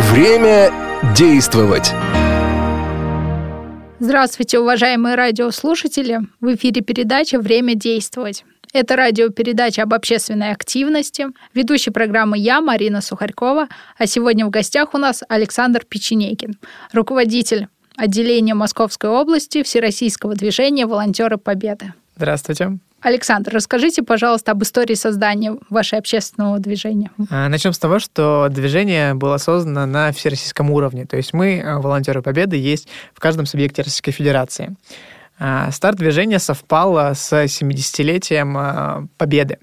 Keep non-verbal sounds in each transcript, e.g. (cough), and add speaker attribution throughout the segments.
Speaker 1: Время действовать.
Speaker 2: Здравствуйте, уважаемые радиослушатели! В эфире передача «Время действовать». Это радиопередача об общественной активности. Ведущий программы я, Марина Сухарькова, а сегодня в гостях у нас Александр Печенекин, руководитель отделения Московской области Всероссийского движения «Волонтеры Победы».
Speaker 3: Здравствуйте.
Speaker 2: Александр, расскажите, пожалуйста, об истории создания вашего общественного движения.
Speaker 3: А, начнем с того, что движение было создано на всероссийском уровне. То есть мы, э, волонтеры Победы, есть в каждом субъекте Российской Федерации. А, старт движения совпал с 70-летием а, Победы.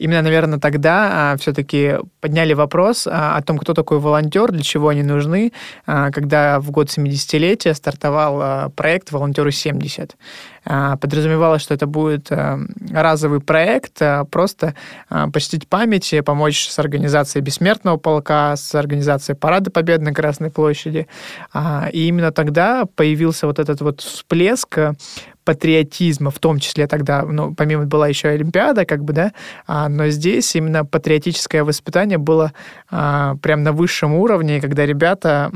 Speaker 3: Именно, наверное, тогда все-таки подняли вопрос о том, кто такой волонтер, для чего они нужны, когда в год 70-летия стартовал проект «Волонтеры 70». А, подразумевалось, что это будет разовый проект, просто почтить память, помочь с организацией Бессмертного полка, с организацией Парада Победы на Красной площади. А, и именно тогда появился вот этот вот всплеск патриотизма, в том числе тогда, ну, помимо была еще Олимпиада, как бы, да, а, но здесь именно патриотическое воспитание было а, прям на высшем уровне, когда ребята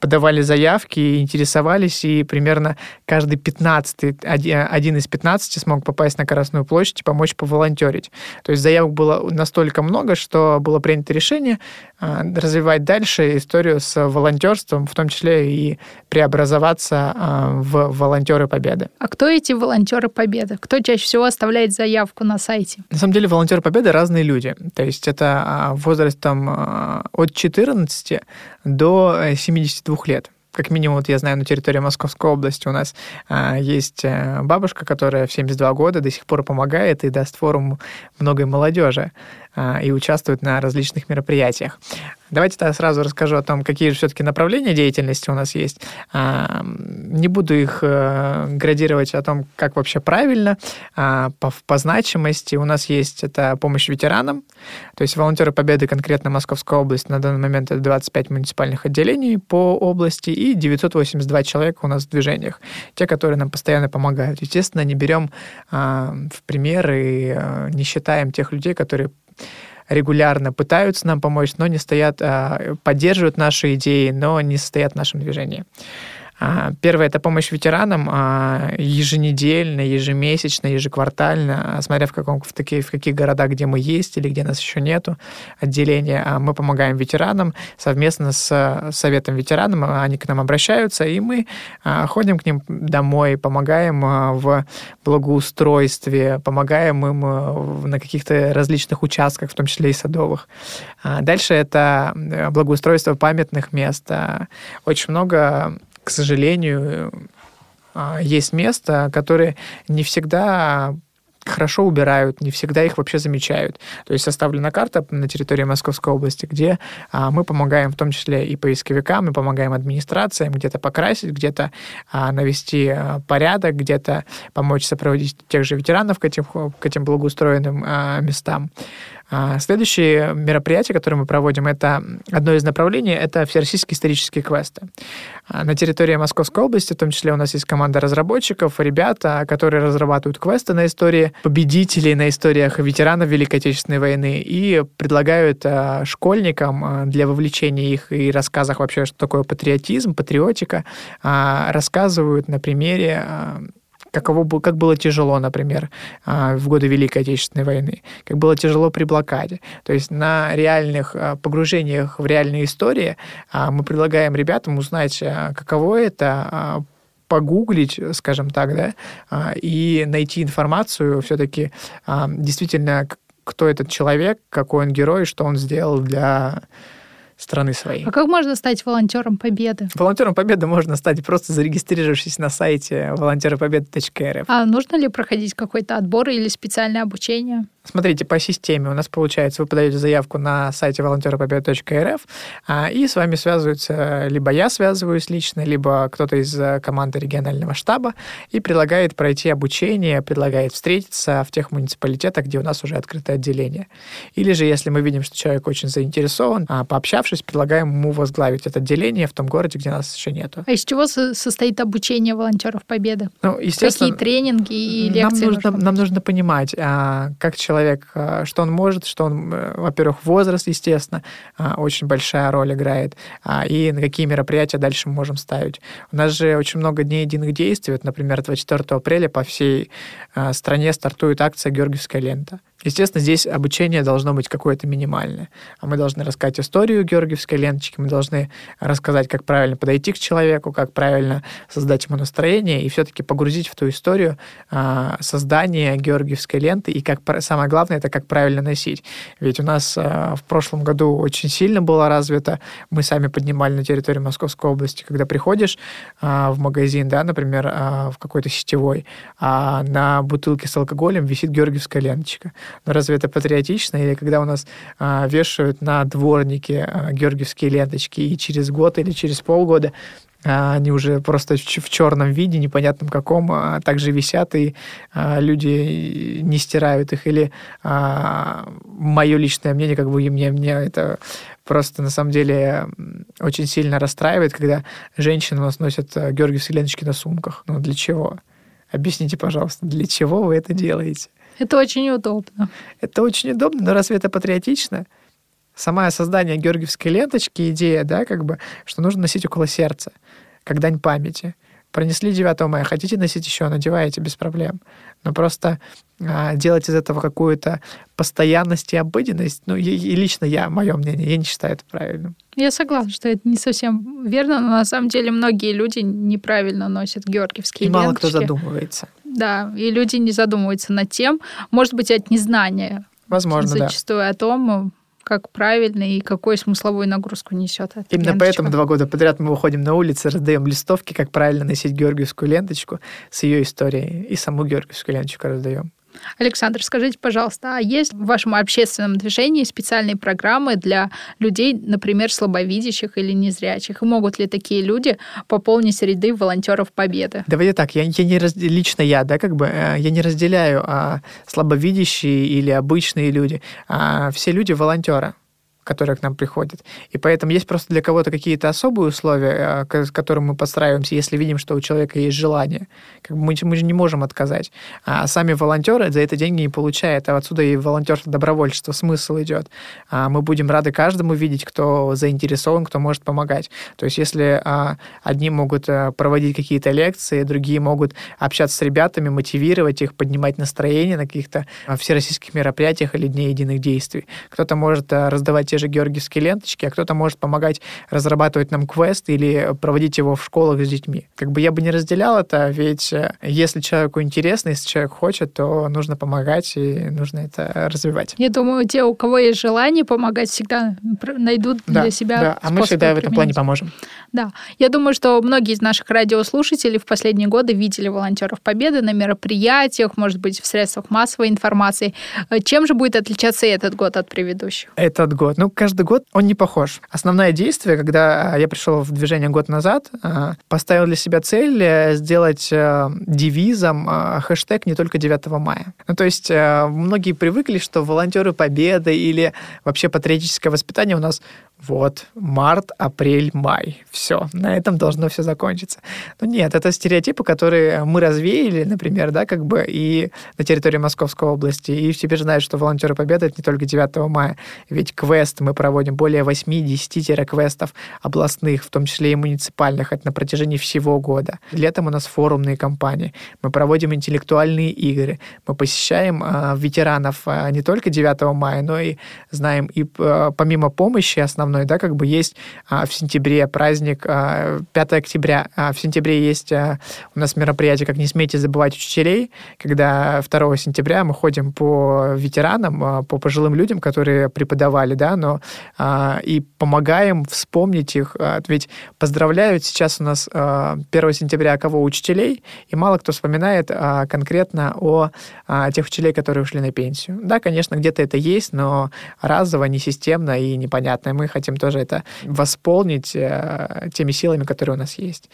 Speaker 3: подавали заявки, интересовались, и примерно каждый 15 один из 15 смог попасть на Красную площадь и помочь поволонтерить. То есть заявок было настолько много, что было принято решение развивать дальше историю с волонтерством, в том числе и преобразоваться а, в волонтеры Победы.
Speaker 2: А кто эти волонтеры Победы? Кто чаще всего оставляет заявку на сайте?
Speaker 3: На самом деле волонтеры Победы разные люди. То есть это а, возрастом от 14 до 72 э, лет как минимум, вот я знаю, на территории Московской области у нас а, есть э, бабушка, которая в 72 года до сих пор помогает и даст форум многой молодежи а, и участвует на различных мероприятиях. Давайте тогда сразу расскажу о том, какие же все-таки направления деятельности у нас есть. А, не буду их э, градировать о том, как вообще правильно, а, по, по значимости. У нас есть это помощь ветеранам, то есть волонтеры Победы конкретно Московской области на данный момент это 25 муниципальных отделений по области и 982 человека у нас в движениях, те, которые нам постоянно помогают. Естественно, не берем а, в пример и не считаем тех людей, которые регулярно пытаются нам помочь, но не стоят, а, поддерживают наши идеи, но не состоят в нашем движении. А, первое – это помощь ветеранам а, еженедельно, ежемесячно, ежеквартально, смотря в, каком, в, такие, в каких городах, где мы есть или где нас еще нету отделения. Мы помогаем ветеранам совместно с Советом ветеранам. Они к нам обращаются, и мы ходим к ним домой, помогаем в благоустройстве, помогаем им на каких-то различных участках, в том числе и садовых. Дальше это благоустройство памятных мест. Очень много к сожалению, а, есть места, которые не всегда хорошо убирают, не всегда их вообще замечают. То есть составлена карта на территории Московской области, где а, мы помогаем в том числе и поисковикам, мы помогаем администрациям где-то покрасить, где-то а, навести а, порядок, где-то помочь сопроводить тех же ветеранов к этим, к этим благоустроенным а, местам. А следующее мероприятие, которое мы проводим, это одно из направлений, это всероссийские исторические квесты. А на территории Московской области, в том числе у нас есть команда разработчиков, ребята, которые разрабатывают квесты на истории победителей, на историях ветеранов Великой Отечественной войны и предлагают а, школьникам для вовлечения их и рассказах вообще, что такое патриотизм, патриотика, рассказывают на примере каково, как было тяжело, например, а, в годы Великой Отечественной войны, как было тяжело при блокаде. То есть на реальных а, погружениях в реальные истории а, мы предлагаем ребятам узнать, каково это погуглить, скажем так, да, и найти информацию все-таки действительно, кто этот человек, какой он герой, что он сделал для страны своей.
Speaker 2: А как можно стать волонтером Победы?
Speaker 3: Волонтером Победы можно стать просто зарегистрировавшись на сайте волонтеропобеды.рф.
Speaker 2: А нужно ли проходить какой-то отбор или специальное обучение?
Speaker 3: Смотрите, по системе у нас получается, вы подаете заявку на сайте волонтеропобеда.рф, а, и с вами связываются, либо я связываюсь лично, либо кто-то из э, команды регионального штаба и предлагает пройти обучение, предлагает встретиться в тех муниципалитетах, где у нас уже открыто отделение. Или же, если мы видим, что человек очень заинтересован, а, пообщавшись, предлагаем ему возглавить это отделение в том городе, где нас еще нету.
Speaker 2: А из чего состоит обучение волонтеров Победы?
Speaker 3: Ну, естественно,
Speaker 2: Какие тренинги и лекции?
Speaker 3: Нам нужно, нам нужно понимать, а, как человек человек, а, что он может, что он, э, во-первых, возраст, естественно, а, очень большая роль играет, а, и на какие мероприятия дальше мы можем ставить. У нас же очень много дней единых действий. Вот, например, 24 апреля по всей стране стартует акция «Георгиевская лента». Естественно, здесь обучение должно быть какое-то минимальное. А мы должны рассказать историю георгиевской ленточки, мы должны рассказать, как правильно подойти к человеку, как правильно создать ему настроение и все-таки погрузить в ту историю а, создание георгиевской ленты и как самое главное это как правильно носить. Ведь у нас а, в прошлом году очень сильно было развито, мы сами поднимали на территории Московской области, когда приходишь а, в магазин, да, например, а, в какой-то сетевой, а на бутылке с алкоголем висит георгиевская ленточка. Но разве это патриотично? Или когда у нас а, вешают на дворнике а, георгиевские ленточки, и через год или через полгода а, они уже просто в черном виде, непонятном каком, а также висят, и а, люди не стирают их. Или а, мое личное мнение, как бы мне, мне это просто на самом деле очень сильно расстраивает, когда женщины у нас носят а, георгиевские ленточки на сумках. Ну, для чего? Объясните, пожалуйста, для чего вы это делаете?
Speaker 2: Это очень удобно.
Speaker 3: Это очень удобно, но разве это патриотично? Сама создание георгиевской ленточки, идея, да, как бы, что нужно носить около сердца, как дань памяти. Пронесли 9 мая, хотите носить еще, надеваете без проблем. Но просто а, делать из этого какую-то постоянность и обыденность, ну, и, и лично я, мое мнение, я не считаю это правильным.
Speaker 2: Я согласна, что это не совсем верно, но на самом деле многие люди неправильно носят георгиевские
Speaker 3: и
Speaker 2: ленточки.
Speaker 3: мало кто задумывается.
Speaker 2: Да, и люди не задумываются над тем, может быть, от незнания.
Speaker 3: Возможно,
Speaker 2: зачастую
Speaker 3: да.
Speaker 2: о том, как правильно и какую смысловую нагрузку несет эта
Speaker 3: Именно
Speaker 2: ленточка.
Speaker 3: поэтому два года подряд мы выходим на улицы, раздаем листовки, как правильно носить георгиевскую ленточку с ее историей, и саму георгиевскую ленточку раздаем.
Speaker 2: Александр, скажите, пожалуйста, а есть в вашем общественном движении специальные программы для людей, например, слабовидящих или незрячих? И могут ли такие люди пополнить ряды волонтеров Победы?
Speaker 3: Давайте так, я, я не раз, лично я, да, как бы, э, я не разделяю а, слабовидящие или обычные люди. А, все люди волонтеры которые к нам приходят. И поэтому есть просто для кого-то какие-то особые условия, э, с которыми мы подстраиваемся, если видим, что у человека есть желание. Как бы мы, мы же не можем отказать. А сами волонтеры за это деньги не получают. А отсюда и волонтерство добровольчество смысл идет. А мы будем рады каждому видеть, кто заинтересован, кто может помогать. То есть если а, одни могут э, проводить какие-то лекции, другие могут общаться с ребятами, мотивировать их, поднимать настроение на каких-то а, всероссийских мероприятиях или Дне единых действий. Кто-то может э, раздавать те же георгиевские ленточки, а кто-то может помогать разрабатывать нам квест или проводить его в школах с детьми. Как бы я бы не разделял это, ведь э, если человеку интересно, если человек хочет, то нужно помогать и нужно это развивать.
Speaker 2: Я думаю, те, у кого есть желание помогать, всегда найдут
Speaker 3: да,
Speaker 2: для себя
Speaker 3: Да, а мы всегда в этом плане поможем.
Speaker 2: Да. Я думаю, что многие из наших радиослушателей в последние годы видели волонтеров Победы на мероприятиях, может быть, в средствах массовой информации. Э, чем же будет отличаться этот год от предыдущих?
Speaker 3: Этот год. Ну, каждый год он не похож. Основное действие, когда я пришел в движение год назад, а, поставил для себя цель э, сделать э, девизом э, хэштег не только 9 мая. Ну, то есть многие привыкли, что волонтеры Победы или вообще патриотическое воспитание у нас вот, март, апрель, май. Все, на этом должно все закончиться. Но нет, это стереотипы, которые мы развеяли, например, да, как бы и на территории Московской области. И теперь знают, что волонтеры Победы это не только 9 мая. Ведь квест мы проводим более 8-10 квестов областных, в том числе и муниципальных, это на протяжении всего года. Летом у нас форумные кампании. Мы проводим интеллектуальные игры. Мы посещаем э, ветеранов э, не только 9 мая, но и знаем и э, помимо помощи основной основной, да, как бы есть а, в сентябре праздник, а, 5 октября, а в сентябре есть а, у нас мероприятие, как не смейте забывать учителей, когда 2 сентября мы ходим по ветеранам, а, по пожилым людям, которые преподавали, да, но а, и помогаем вспомнить их, а, ведь поздравляют сейчас у нас а, 1 сентября кого учителей, и мало кто вспоминает а, конкретно о а, тех учителей, которые ушли на пенсию. Да, конечно, где-то это есть, но разово, несистемно и непонятно. Мы хотим хотим тоже это восполнить э, теми силами, которые у нас есть.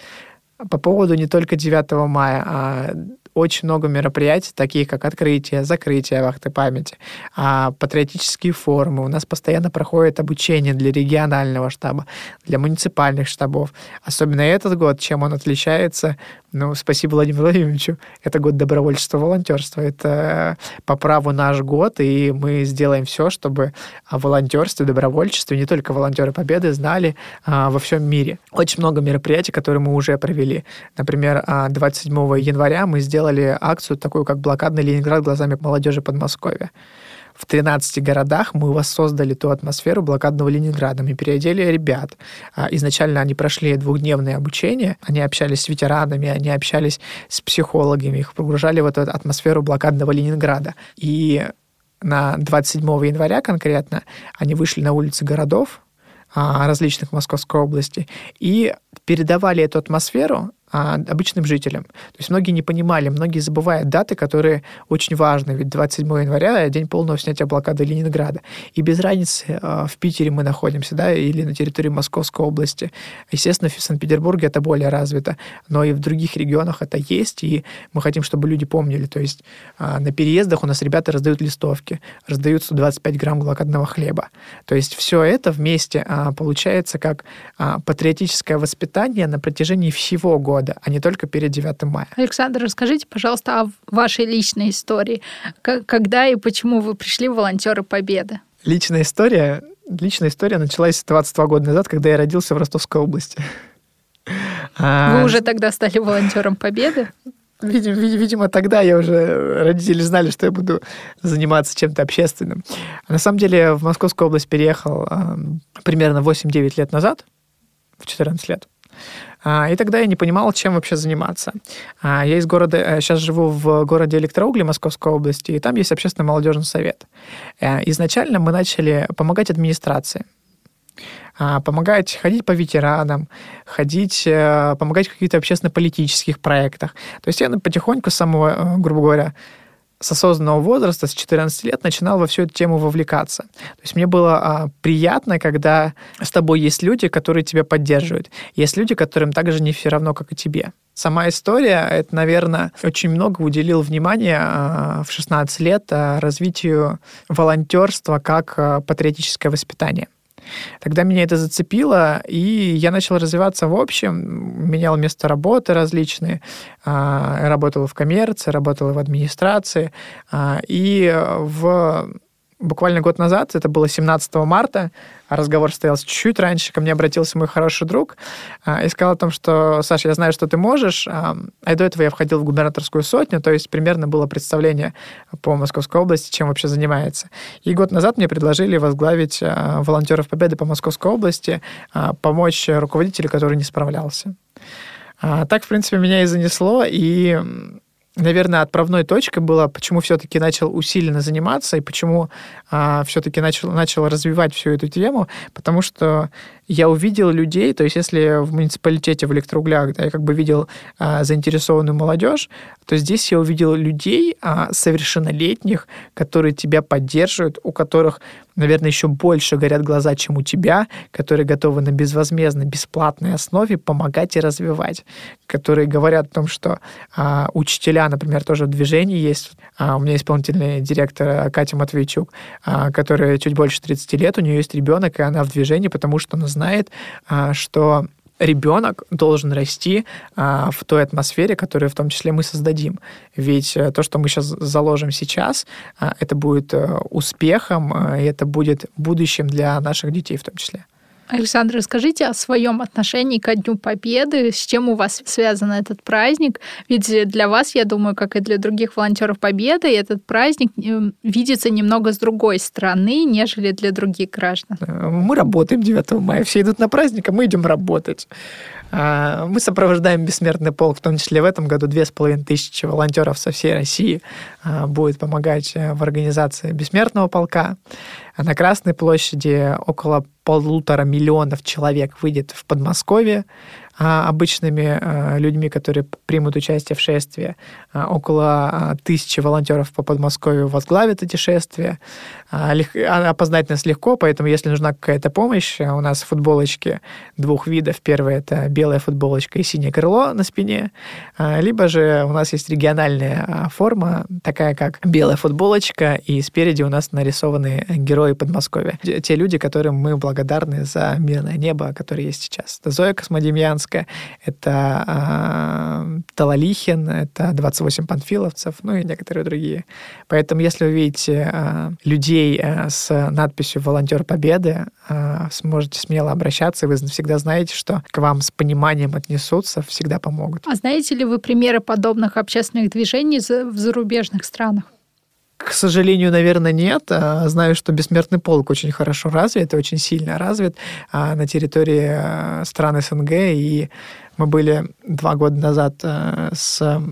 Speaker 3: По поводу не только 9 мая, а очень много мероприятий, таких как открытие, закрытие вахты памяти, а, патриотические форумы. У нас постоянно проходит обучение для регионального штаба, для муниципальных штабов. Особенно этот год, чем он отличается, Ну, спасибо Владимиру Владимировичу. Это год добровольчества волонтерства. Это по праву наш год, и мы сделаем все, чтобы о волонтерстве, добровольчестве, не только волонтеры Победы, знали а, во всем мире. Очень много мероприятий, которые мы уже провели. Например, 27 а, января мы сделали акцию такую, как «Блокадный Ленинград глазами молодежи Подмосковья» в 13 городах мы воссоздали ту атмосферу блокадного Ленинграда. Мы переодели ребят. А, изначально они прошли двухдневное обучение, они общались с ветеранами, они общались с психологами, их погружали в эту атмосферу блокадного Ленинграда. И на 27 января конкретно они вышли на улицы городов, а, различных Московской области и передавали эту атмосферу а, обычным жителям. То есть многие не понимали, многие забывают даты, которые очень важны. Ведь 27 января — день полного снятия блокады Ленинграда. И без разницы, а, в Питере мы находимся, да, или на территории Московской области. Естественно, в Санкт-Петербурге это более развито, но и в других регионах это есть, и мы хотим, чтобы люди помнили. То есть а, на переездах у нас ребята раздают листовки, раздают 125 грамм блокадного хлеба. То есть все это вместе получается как патриотическое воспитание на протяжении всего года года, а не только перед 9 мая.
Speaker 2: Александр, расскажите, пожалуйста, о вашей личной истории. Когда и почему вы пришли в волонтеры Победы?
Speaker 3: Личная история, личная история началась 22 года назад, когда я родился в Ростовской области.
Speaker 2: Вы а, уже тогда стали волонтером Победы?
Speaker 3: Видимо, видимо, тогда я уже, родители знали, что я буду заниматься чем-то общественным. А на самом деле в Московскую область переехал э, примерно 8-9 лет назад, в 14 лет. А, и тогда я не понимал, чем вообще заниматься. А, я из города, сейчас э, живу в городе Электроугли Московской области, и там есть общественный молодежный совет. Э, изначально мы начали помогать администрации а, помогать ходить по ветеранам, ходить, э, помогать в каких-то общественно-политических проектах. То есть я потихоньку с самого, грубо говоря, с осознанного возраста, с 14 лет, начинал во всю эту тему вовлекаться. То есть мне было а, приятно, когда с тобой есть люди, которые тебя поддерживают. Есть люди, которым так же не все равно, как и тебе. Сама история, это, наверное, очень много уделил внимания а, в 16 лет а, развитию волонтерства как а, патриотическое воспитание. Тогда меня это зацепило, и я начал развиваться в общем, менял место работы различные, а, работал в коммерции, работал в администрации, а, и в буквально год назад, это было 17 марта, разговор состоялся чуть-чуть раньше, ко мне обратился мой хороший друг а, и сказал о том, что, Саша, я знаю, что ты можешь, а, а до этого я входил в губернаторскую сотню, то есть примерно было представление по Московской области, чем вообще занимается. И год назад мне предложили возглавить а, волонтеров Победы по Московской области, а, помочь руководителю, который не справлялся. А, так, в принципе, меня и занесло, и наверное, отправной точкой было, почему все-таки начал усиленно заниматься и почему а, все-таки начал, начал развивать всю эту тему, потому что я увидел людей, то есть если в муниципалитете в электроуглях да, я как бы видел а, заинтересованную молодежь, то здесь я увидел людей а, совершеннолетних, которые тебя поддерживают, у которых, наверное, еще больше горят глаза, чем у тебя, которые готовы на безвозмездной, бесплатной основе помогать и развивать, которые говорят о том, что а, учителя, например, тоже в движении есть. А, у меня исполнительный директор Катя Матвейчук, а, которая чуть больше 30 лет, у нее есть ребенок, и она в движении, потому что она знает, а, что ребенок должен расти а, в той атмосфере, которую в том числе мы создадим. Ведь э, то, что мы сейчас заложим сейчас, а, это будет э, успехом, и это будет будущим для наших детей в том числе.
Speaker 2: Александр, расскажите о своем отношении ко Дню Победы, с чем у вас связан этот праздник. Ведь для вас, я думаю, как и для других волонтеров Победы, этот праздник э, видится немного с другой стороны, нежели для других граждан.
Speaker 3: Э, мы работаем 9 мая, все идут на праздник, а мы идем работать. А, мы сопровождаем бессмертный полк, в том числе в этом году две с половиной тысячи волонтеров со всей России а, будет помогать э, в организации бессмертного полка. А на Красной площади около полутора миллионов человек выйдет в Подмосковье обычными а, людьми, которые примут участие в шествии. А, около тысячи волонтеров по Подмосковью возглавят эти шествия. Опознать нас легко, поэтому если нужна какая-то помощь, у нас футболочки двух видов. Первое — это белая футболочка и синее крыло на спине. Либо же у нас есть региональная форма, такая как белая футболочка, и спереди у нас нарисованы герои Подмосковья. Те люди, которым мы благодарны за мирное небо, которое есть сейчас. Это Зоя Космодемьянская, Волонтерская, это э, Талалихин, это 28 панфиловцев, ну и некоторые другие. Поэтому, если вы видите э, людей э, с надписью «Волонтер Победы», э, сможете смело обращаться, и вы всегда знаете, что к вам с пониманием отнесутся, всегда помогут.
Speaker 2: А знаете ли вы примеры подобных общественных движений в зарубежных странах?
Speaker 3: К сожалению, наверное, нет. А, знаю, что бессмертный полк очень хорошо развит, очень сильно развит а, на территории а, стран СНГ. И мы были два года назад с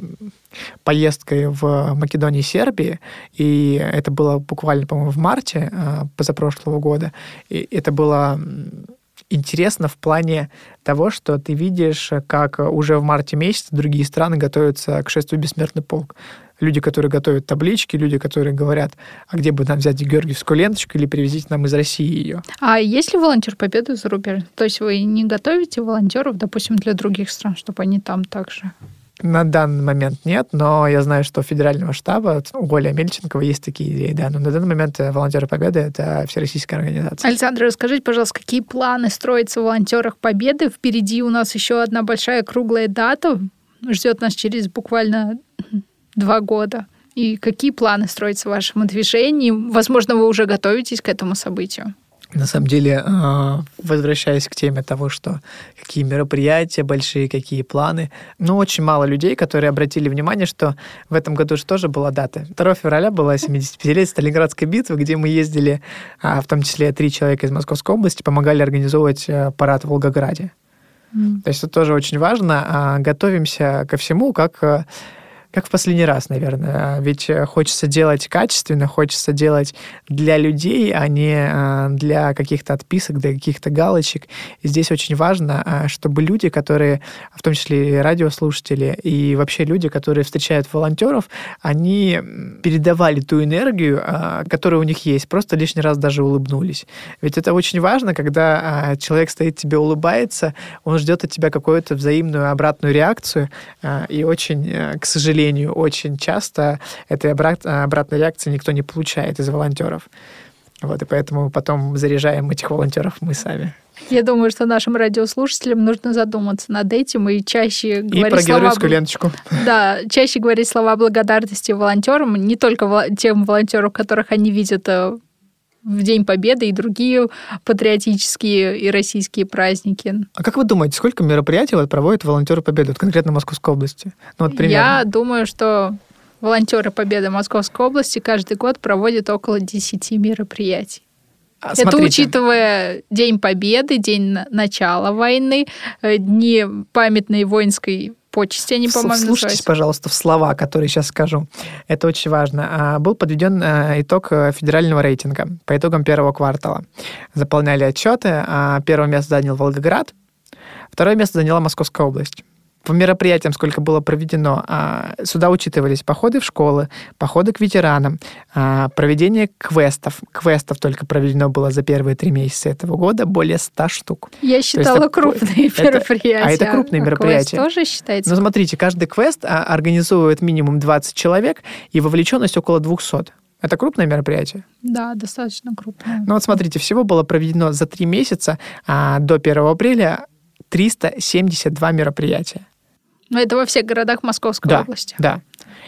Speaker 3: поездкой в Македонии и Сербии, и это было буквально, по-моему, в марте позапрошлого года. И это было интересно в плане того, что ты видишь, как уже в марте месяце другие страны готовятся к шествию «Бессмертный полк». Люди, которые готовят таблички, люди, которые говорят, а где бы нам взять георгиевскую ленточку или привезите нам из России ее.
Speaker 2: А есть ли волонтер победы за рубеж? То есть вы не готовите волонтеров, допустим, для других стран, чтобы они там также
Speaker 3: на данный момент нет, но я знаю, что у федерального штаба у Оли Амельченкова есть такие идеи, да. Но на данный момент э, «Волонтеры Победы» — это всероссийская организация.
Speaker 2: Александр, расскажите, пожалуйста, какие планы строятся в «Волонтерах Победы»? Впереди у нас еще одна большая круглая дата ждет нас через буквально два года. И какие планы строятся в вашем движении? Возможно, вы уже готовитесь к этому событию?
Speaker 3: На самом деле, а, возвращаясь к теме того, что какие мероприятия большие, какие планы, ну, очень мало людей, которые обратили внимание, что в этом году же тоже была дата. 2 февраля была 75-летие Сталинградской битвы, где мы ездили, а, в том числе три человека из Московской области, помогали организовывать э, парад в Волгограде. Mm. То есть это тоже очень важно. А, готовимся ко всему, как как в последний раз, наверное. Ведь э, хочется делать качественно, хочется делать для людей, а не э, для каких-то отписок, для каких-то галочек. И здесь очень важно, э, чтобы люди, которые, в том числе и радиослушатели, и вообще люди, которые встречают волонтеров, они передавали ту энергию, которая у них есть, просто лишний раз даже улыбнулись. Ведь это очень важно, когда человек стоит тебе улыбается, он ждет от тебя какую-то взаимную обратную реакцию, и очень, к сожалению, сожалению, очень часто этой обратной реакции никто не получает из волонтеров. Вот, и поэтому потом заряжаем этих волонтеров мы сами.
Speaker 2: Я думаю, что нашим радиослушателям нужно задуматься над этим и чаще
Speaker 3: и говорить про слова... ленточку. (laughs)
Speaker 2: Да, чаще говорить слова благодарности волонтерам, не только тем волонтерам, которых они видят э, в День Победы и другие патриотические и российские праздники.
Speaker 3: А как вы думаете, сколько мероприятий вот проводят волонтеры Победы, вот конкретно в Московской области?
Speaker 2: Ну, вот примерно. Я думаю, что волонтеры Победы Московской области каждый год проводят около 10 мероприятий. А, Это учитывая День Победы, День начала войны, э, дни памятной воинской почести они, по-моему,
Speaker 3: Слушайтесь, пожалуйста, в слова, которые сейчас скажу. Это очень важно. А, был подведен э, итог э, федерального рейтинга по итогам первого квартала. Заполняли отчеты. А, первое место занял Волгоград, второе место заняла Московская область по мероприятиям, сколько было проведено, а, сюда учитывались походы в школы, походы к ветеранам, а, проведение квестов. Квестов только проведено было за первые три месяца этого года более 100 штук.
Speaker 2: Я считала это, крупные это, мероприятия.
Speaker 3: А это крупные мероприятия.
Speaker 2: Квест тоже считается?
Speaker 3: Ну, смотрите, каждый квест а, организовывает минимум 20 человек, и вовлеченность около 200. Это крупное мероприятие?
Speaker 2: Да, достаточно крупное.
Speaker 3: Ну вот смотрите, всего было проведено за три месяца а, до 1 апреля 372 мероприятия.
Speaker 2: Но это во всех городах Московской
Speaker 3: да,
Speaker 2: области.
Speaker 3: Да.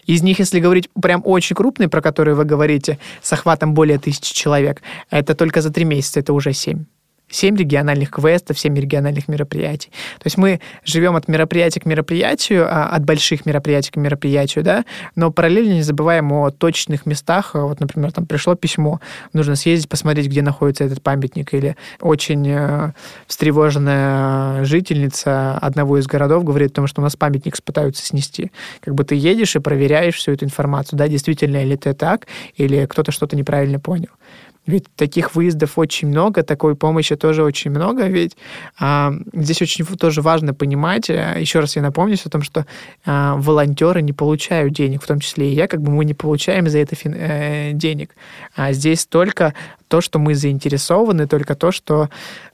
Speaker 3: Из них, если говорить прям очень крупные, про которые вы говорите, с охватом более тысячи человек, это только за три месяца, это уже семь. Семь региональных квестов, семь региональных мероприятий. То есть мы живем от мероприятия к мероприятию, а, от больших мероприятий к мероприятию, да, но параллельно не забываем о точных местах. Вот, например, там пришло письмо, нужно съездить, посмотреть, где находится этот памятник, или очень э, встревоженная жительница одного из городов говорит о том, что у нас памятник пытаются снести. Как бы ты едешь и проверяешь всю эту информацию, да, действительно ли это так, или кто-то что-то неправильно понял. Ведь таких выездов очень много, такой помощи тоже очень много, ведь а, здесь очень тоже важно понимать, э, еще раз я напомню о том, что а, волонтеры не получают денег, в том числе и я, как бы мы не получаем за это фин, э, денег. А здесь только то, что мы заинтересованы, только то, что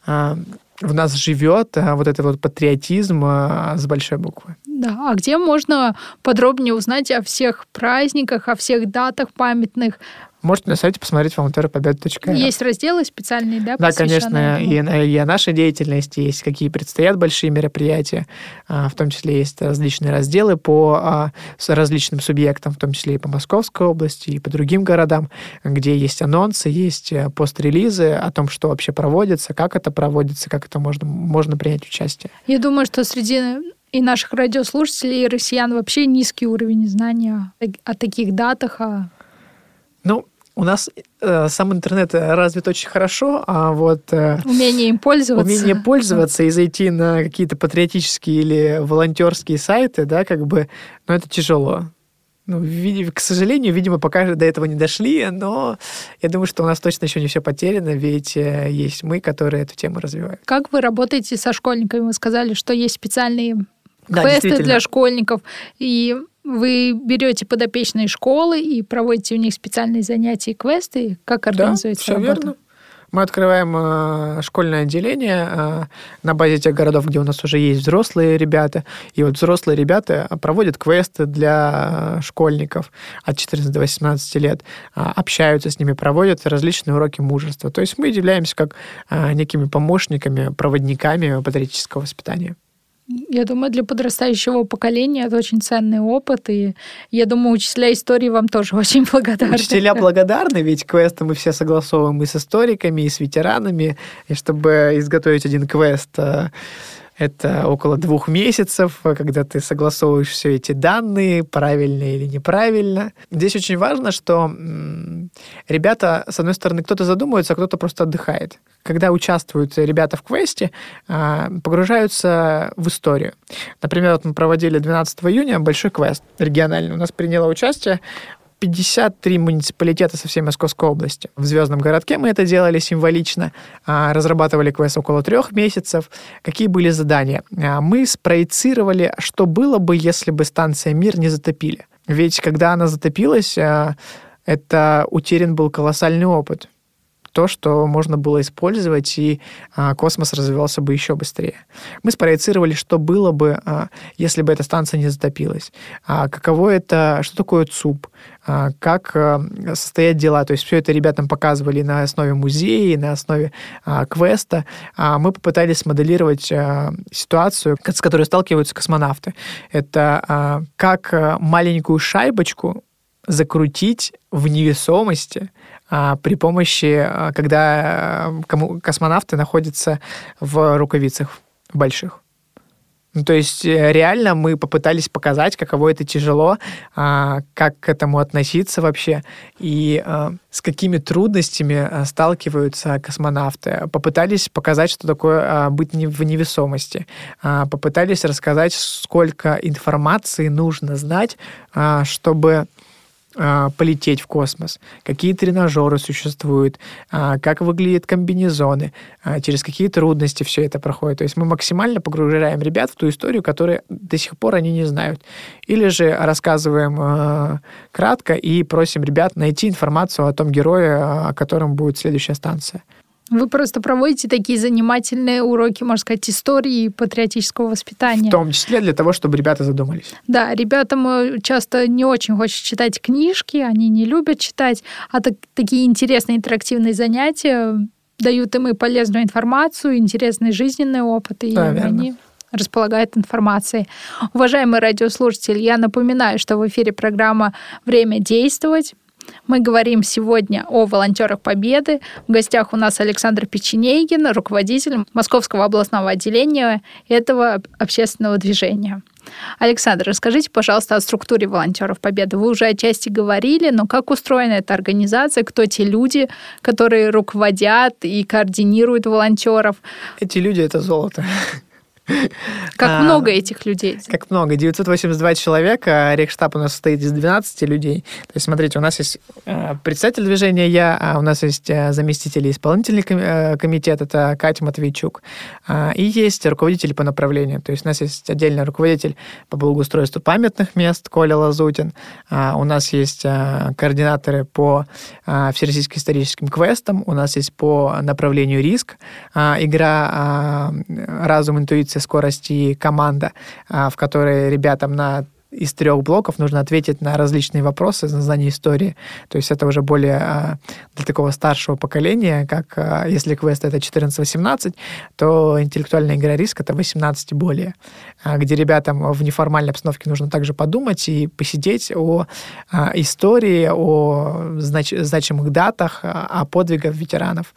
Speaker 3: а, в нас живет а, вот этот вот патриотизм а, с большой буквы.
Speaker 2: Да, а где можно подробнее узнать о всех праздниках, о всех датах памятных
Speaker 3: можете на сайте посмотреть волонтеропобеда.рф.
Speaker 2: Есть разделы специальные, да?
Speaker 3: Да, конечно, и, и о нашей деятельности есть, какие предстоят большие мероприятия, а, в том числе есть различные разделы по а, различным субъектам, в том числе и по Московской области, и по другим городам, где есть анонсы, есть э, пост-релизы о том, что вообще проводится, как это проводится, как это можно, можно принять участие.
Speaker 2: Я думаю, что среди и наших радиослушателей, и россиян вообще низкий уровень знания о таких датах. О...
Speaker 3: У нас э, сам интернет развит очень хорошо, а вот... Э,
Speaker 2: умение им пользоваться.
Speaker 3: Умение (laughs) пользоваться и зайти на какие-то патриотические или волонтерские сайты, да, как бы, ну, это тяжело. Ну, к сожалению, видимо, пока до этого не дошли, но я думаю, что у нас точно еще не все потеряно, ведь э, есть мы, которые эту тему развивают.
Speaker 2: Как вы работаете со школьниками? Вы сказали, что есть специальные да, квесты для школьников, и вы берете подопечные школы и проводите у них специальные занятия и квесты. Как организуется
Speaker 3: да, все
Speaker 2: работа?
Speaker 3: Верно. Мы открываем э, школьное отделение э, на базе тех городов, где у нас уже есть взрослые ребята. И вот взрослые ребята проводят квесты для школьников от 14 до 18 лет, э, общаются с ними, проводят различные уроки мужества. То есть мы являемся как э, некими помощниками, проводниками патриотического воспитания.
Speaker 2: Я думаю, для подрастающего поколения это очень ценный опыт, и я думаю, учителя истории вам тоже (laughs) очень благодарны.
Speaker 3: Учителя благодарны, ведь квесты мы все согласовываем и с историками, и с ветеранами, и чтобы изготовить один квест э, это около двух месяцев, когда ты согласовываешь все эти данные, правильно или неправильно. Здесь очень важно, что ребята, с одной стороны, кто-то задумывается, а кто-то просто отдыхает. Когда участвуют ребята в квесте, а, погружаются в историю. Например, вот мы проводили 12 июня большой квест региональный. У нас приняло участие 53 муниципалитета со всей Московской области. В Звездном городке мы это делали символично, а, разрабатывали квест около трех месяцев. Какие были задания? А, мы спроецировали, что было бы, если бы станция «Мир» не затопили. Ведь когда она затопилась, а, это утерян был колоссальный опыт то, что можно было использовать, и а, космос развивался бы еще быстрее. Мы спроецировали, что было бы, а, если бы эта станция не затопилась. А, каково это, что такое ЦУП, как состоят дела. То есть все это ребятам показывали на основе музея, на основе квеста. Мы попытались смоделировать ситуацию, с которой сталкиваются космонавты. Это как маленькую шайбочку закрутить в невесомости а, при помощи, а, когда а, космонавты находятся в рукавицах больших. Ну, то есть э, реально мы попытались показать, каково это тяжело, как к этому относиться вообще и с какими трудностями сталкиваются космонавты. Попытались показать, что такое быть в невесомости. Попытались рассказать, сколько информации нужно знать, чтобы а, полететь в космос, какие тренажеры существуют, а, как выглядят комбинезоны, а, через какие трудности все это проходит. То есть мы максимально погружаем ребят в ту историю, которую до сих пор они не знают. Или же рассказываем кратко и просим ребят найти информацию о том герое, о котором будет следующая станция.
Speaker 2: Вы просто проводите такие занимательные уроки, можно сказать, истории и патриотического воспитания.
Speaker 3: В том числе для того, чтобы ребята задумались.
Speaker 2: Да, ребятам часто не очень хочется читать книжки, они не любят читать, а так, такие интересные интерактивные занятия дают им и полезную информацию, интересный жизненный опыт, и да, они располагают информацией. Уважаемые радиослушатели, я напоминаю, что в эфире программа «Время действовать». Мы говорим сегодня о волонтерах Победы. В гостях у нас Александр Печенегин, руководитель Московского областного отделения этого общественного движения. Александр, расскажите, пожалуйста, о структуре волонтеров Победы. Вы уже отчасти говорили, но как устроена эта организация, кто те люди, которые руководят и координируют волонтеров?
Speaker 3: Эти люди это золото. (laughs)
Speaker 2: Как а, много этих людей?
Speaker 3: Как много. 982 человека. А Рейхштаб у нас состоит из 12 людей. То есть, смотрите, у нас есть э, председатель движения я, а у нас есть э, заместитель исполнительный э, комитет, это Катя Матвейчук. А, и есть руководители по направлению. То есть у нас есть отдельный руководитель по благоустройству памятных мест Коля Лазутин. У нас есть координаторы по всероссийским историческим квестам. У нас есть по направлению риск. Игра разум, интуиция, скорость и команда, а, в которой ребятам на из трех блоков нужно ответить на различные вопросы на знание истории. То есть это уже более а, для такого старшего поколения, как а, если квест это 14-18, то интеллектуальная игра риск это 18 и более, где ребятам в неформальной обстановке нужно также подумать и посидеть о истории, о знач значимых датах, о подвигах ветеранов.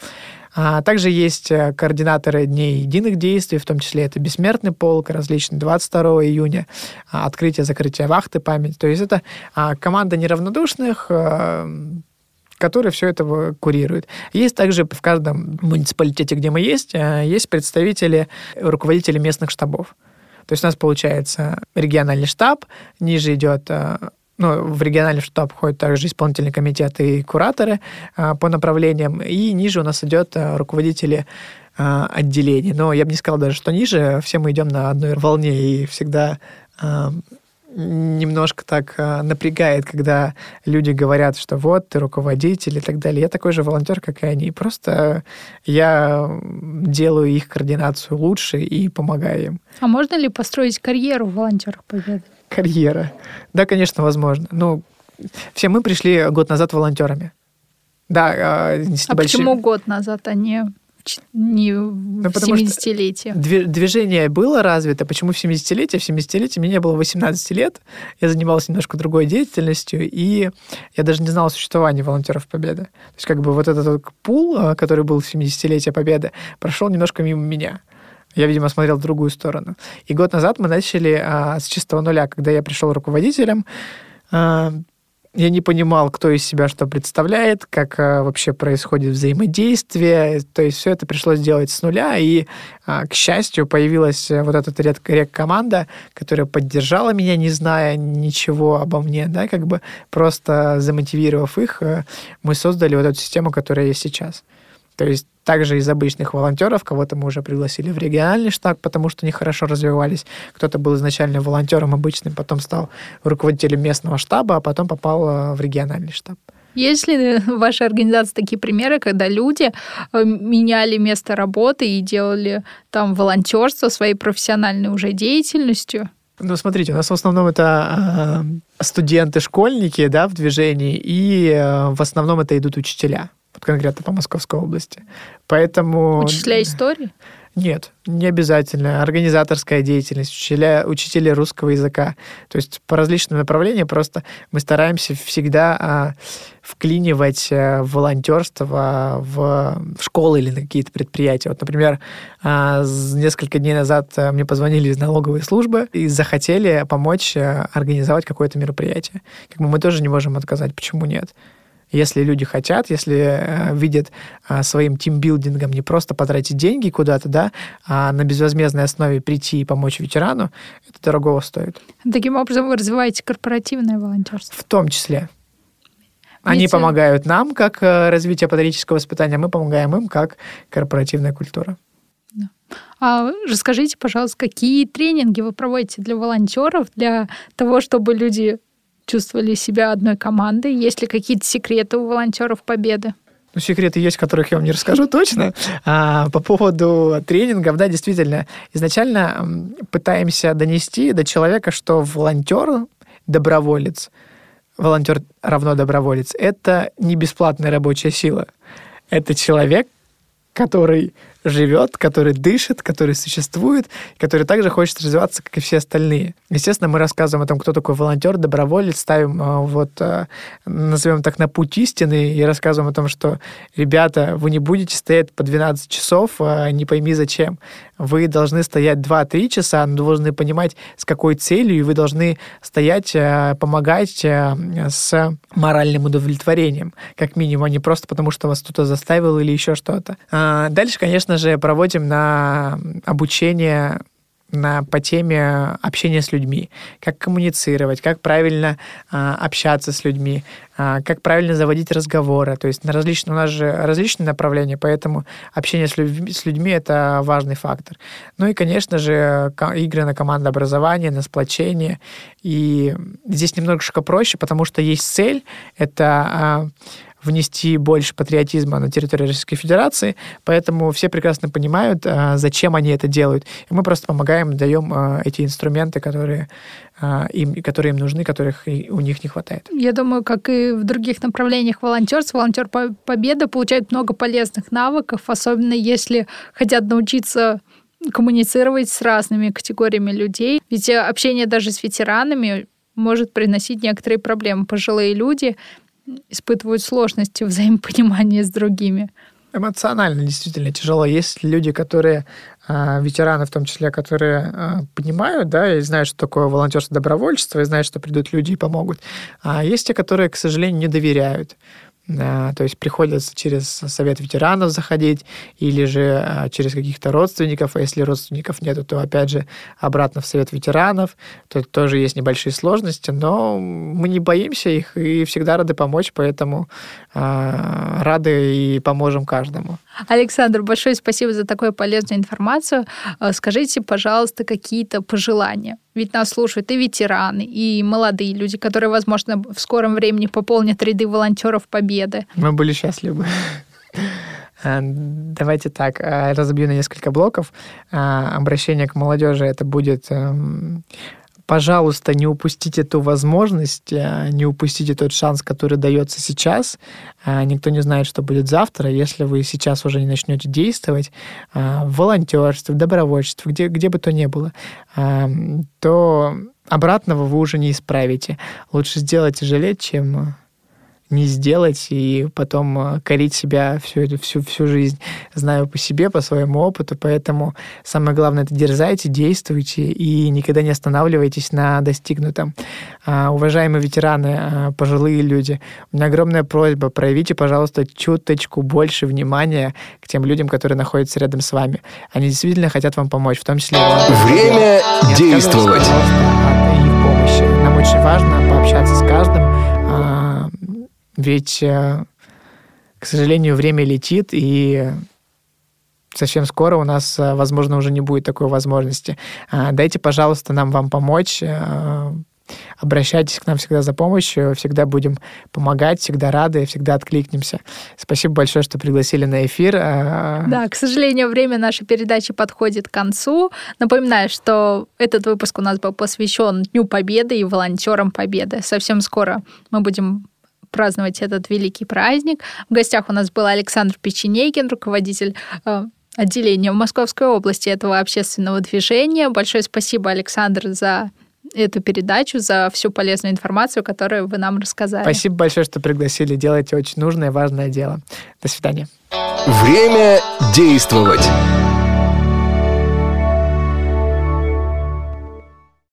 Speaker 3: А также есть э, координаторы Дней единых действий, в том числе это Бессмертный полк, различные 22 июня, а, открытие, закрытие вахты, память. То есть это а, команда неравнодушных, э, которые все это курируют. Есть также в каждом муниципалитете, где мы есть, э, есть представители, руководители местных штабов. То есть у нас получается региональный штаб, ниже идет ну, в региональный штаб входят также исполнительный комитет и кураторы а, по направлениям, и ниже у нас идет а, руководители а, отделений. Но я бы не сказал даже, что ниже, все мы идем на одной волне, и всегда немножко так напрягает, когда люди говорят, что вот, ты руководитель и так далее. Я такой же волонтер, как и они. Просто я делаю их координацию лучше и помогаю им.
Speaker 2: А можно ли построить карьеру в волонтерах Победы?
Speaker 3: Карьера. Да, конечно, возможно. Ну, все мы пришли год назад волонтерами. Да,
Speaker 2: а, а небольшим... почему год назад, а не не ну, в 70-летие.
Speaker 3: Движение было развито. Почему в 70-летие? В 70-летие мне не было 18 лет. Я занимался немножко другой деятельностью, и я даже не знал о существовании волонтеров Победы. То есть как бы вот этот пул, а, который был в 70-летие Победы, прошел немножко мимо меня. Я, видимо, смотрел в другую сторону. И год назад мы начали а, с чистого нуля, когда я пришел руководителем. А, я не понимал, кто из себя что представляет, как а, вообще происходит взаимодействие. То есть все это пришлось делать с нуля. И, а, к счастью, появилась вот эта рек-команда, которая поддержала меня, не зная ничего обо мне, да, как бы просто замотивировав их, а, мы создали вот эту систему, которая есть сейчас. То есть также из обычных волонтеров, кого-то мы уже пригласили в региональный штаб, потому что они хорошо развивались. Кто-то был изначально волонтером обычным, потом стал руководителем местного штаба, а потом попал э, в региональный штаб.
Speaker 2: Есть ли в вашей организации такие примеры, когда люди э, меняли место работы и делали там волонтерство своей профессиональной уже деятельностью?
Speaker 3: Ну, смотрите, у нас в основном это э, студенты, школьники, да, в движении, и э, в основном это идут учителя конкретно по Московской области. Поэтому...
Speaker 2: Учителя истории?
Speaker 3: Нет, не обязательно. Организаторская деятельность, учителя, учителя русского языка. То есть по различным направлениям просто мы стараемся всегда а, вклинивать а, волонтерство в, в школы или на какие-то предприятия. Вот, например, а, несколько дней назад а, мне позвонили из налоговой службы и захотели помочь а, организовать какое-то мероприятие. Как бы мы тоже не можем отказать, почему нет? Если люди хотят, если э, видят э, своим тимбилдингом не просто потратить деньги куда-то, да, а на безвозмездной основе прийти и помочь ветерану, это дорогого стоит.
Speaker 2: Таким образом вы развиваете корпоративное волонтерство?
Speaker 3: В том числе. Они Ведь... помогают нам как э, развитие патриотического воспитания, мы помогаем им как корпоративная культура.
Speaker 2: А расскажите, пожалуйста, какие тренинги вы проводите для волонтеров, для того, чтобы люди чувствовали себя одной командой? Есть ли какие-то секреты у волонтеров победы?
Speaker 3: Ну, секреты есть, которых я вам не расскажу (laughs) точно. А, по поводу тренингов, да, действительно, изначально пытаемся донести до человека, что волонтер, доброволец, волонтер равно доброволец, это не бесплатная рабочая сила. Это человек, который живет, который дышит, который существует, который также хочет развиваться, как и все остальные. Естественно, мы рассказываем о том, кто такой волонтер, доброволец, ставим э, вот, э, назовем так, на путь истины и рассказываем о том, что, ребята, вы не будете стоять по 12 часов, э, не пойми зачем. Вы должны стоять 2-3 часа, но должны понимать, с какой целью, и вы должны стоять, помогать с моральным удовлетворением, как минимум, а не просто потому, что вас кто-то заставил или еще что-то. А дальше, конечно же, проводим на обучение на, по теме общения с людьми, как коммуницировать, как правильно а, общаться с людьми, а, как правильно заводить разговоры. То есть на различные, у нас же различные направления, поэтому общение с людьми, с людьми это важный фактор. Ну и, конечно же, игры на командообразование, на сплочение. И здесь немножко проще, потому что есть цель, это а, внести больше патриотизма на территорию Российской Федерации, поэтому все прекрасно понимают, а, зачем они это делают. И мы просто помогаем, даем а, эти инструменты, которые им, которые им нужны, которых у них не хватает.
Speaker 2: Я думаю, как и в других направлениях волонтерства, волонтер Победа получает много полезных навыков, особенно если хотят научиться коммуницировать с разными категориями людей. Ведь общение даже с ветеранами может приносить некоторые проблемы. Пожилые люди испытывают сложности взаимопонимания с другими.
Speaker 3: Эмоционально действительно тяжело. Есть люди, которые а, ветераны, в том числе, которые а, понимают, да, и знают, что такое волонтерство, добровольчество, и знают, что придут люди и помогут. А есть те, которые, к сожалению, не доверяют. То есть приходится через совет ветеранов заходить или же а, через каких-то родственников, а если родственников нету, то опять же обратно в совет ветеранов. Тут тоже есть небольшие сложности, но мы не боимся их и всегда рады помочь, поэтому э, рады и поможем каждому.
Speaker 2: Александр, большое спасибо за такую полезную информацию. А, скажите, пожалуйста, какие-то пожелания. Ведь нас слушают и ветераны, и молодые люди, которые, возможно, в скором времени пополнят ряды волонтеров Победы.
Speaker 3: Мы были счастливы. А, давайте так, а, разобью на несколько блоков. Обращение к молодежи это будет эм, пожалуйста, не упустите ту возможность, э, не упустите тот шанс, который дается сейчас. Э, никто не знает, что будет завтра. Если вы сейчас уже не начнете действовать э, в волонтерстве, в добровольчестве, где, где бы то ни было, то обратного вы уже не исправите. Лучше сделать и жалеть, чем не сделать и потом э, корить себя всю, эту, всю, всю жизнь. Знаю по себе, по своему опыту, поэтому самое главное это дерзайте, действуйте и никогда не останавливайтесь на достигнутом. А, уважаемые ветераны, а, пожилые люди, у меня огромная просьба, проявите, пожалуйста, чуточку больше внимания к тем людям, которые находятся рядом с вами. Они действительно хотят вам помочь, в том числе...
Speaker 1: Время действовать. От
Speaker 3: их помощи. Нам очень важно пообщаться с каждым, ведь, э, к сожалению, время летит, и совсем скоро у нас, э, возможно, уже не будет такой возможности. А, дайте, пожалуйста, нам вам помочь. Э, обращайтесь к нам всегда за помощью, всегда будем помогать, всегда рады, всегда откликнемся. Спасибо большое, что пригласили на эфир.
Speaker 2: Да, к сожалению, время нашей передачи подходит к концу. Напоминаю, что этот выпуск у нас был посвящен Дню Победы и волонтерам Победы. Совсем скоро мы будем праздновать этот великий праздник. В гостях у нас был Александр Печенегин, руководитель э, отделения в Московской области этого общественного движения. Большое спасибо, Александр, за эту передачу, за всю полезную информацию, которую вы нам рассказали.
Speaker 3: Спасибо большое, что пригласили. Делаете очень нужное и важное дело. До свидания.
Speaker 1: Время действовать.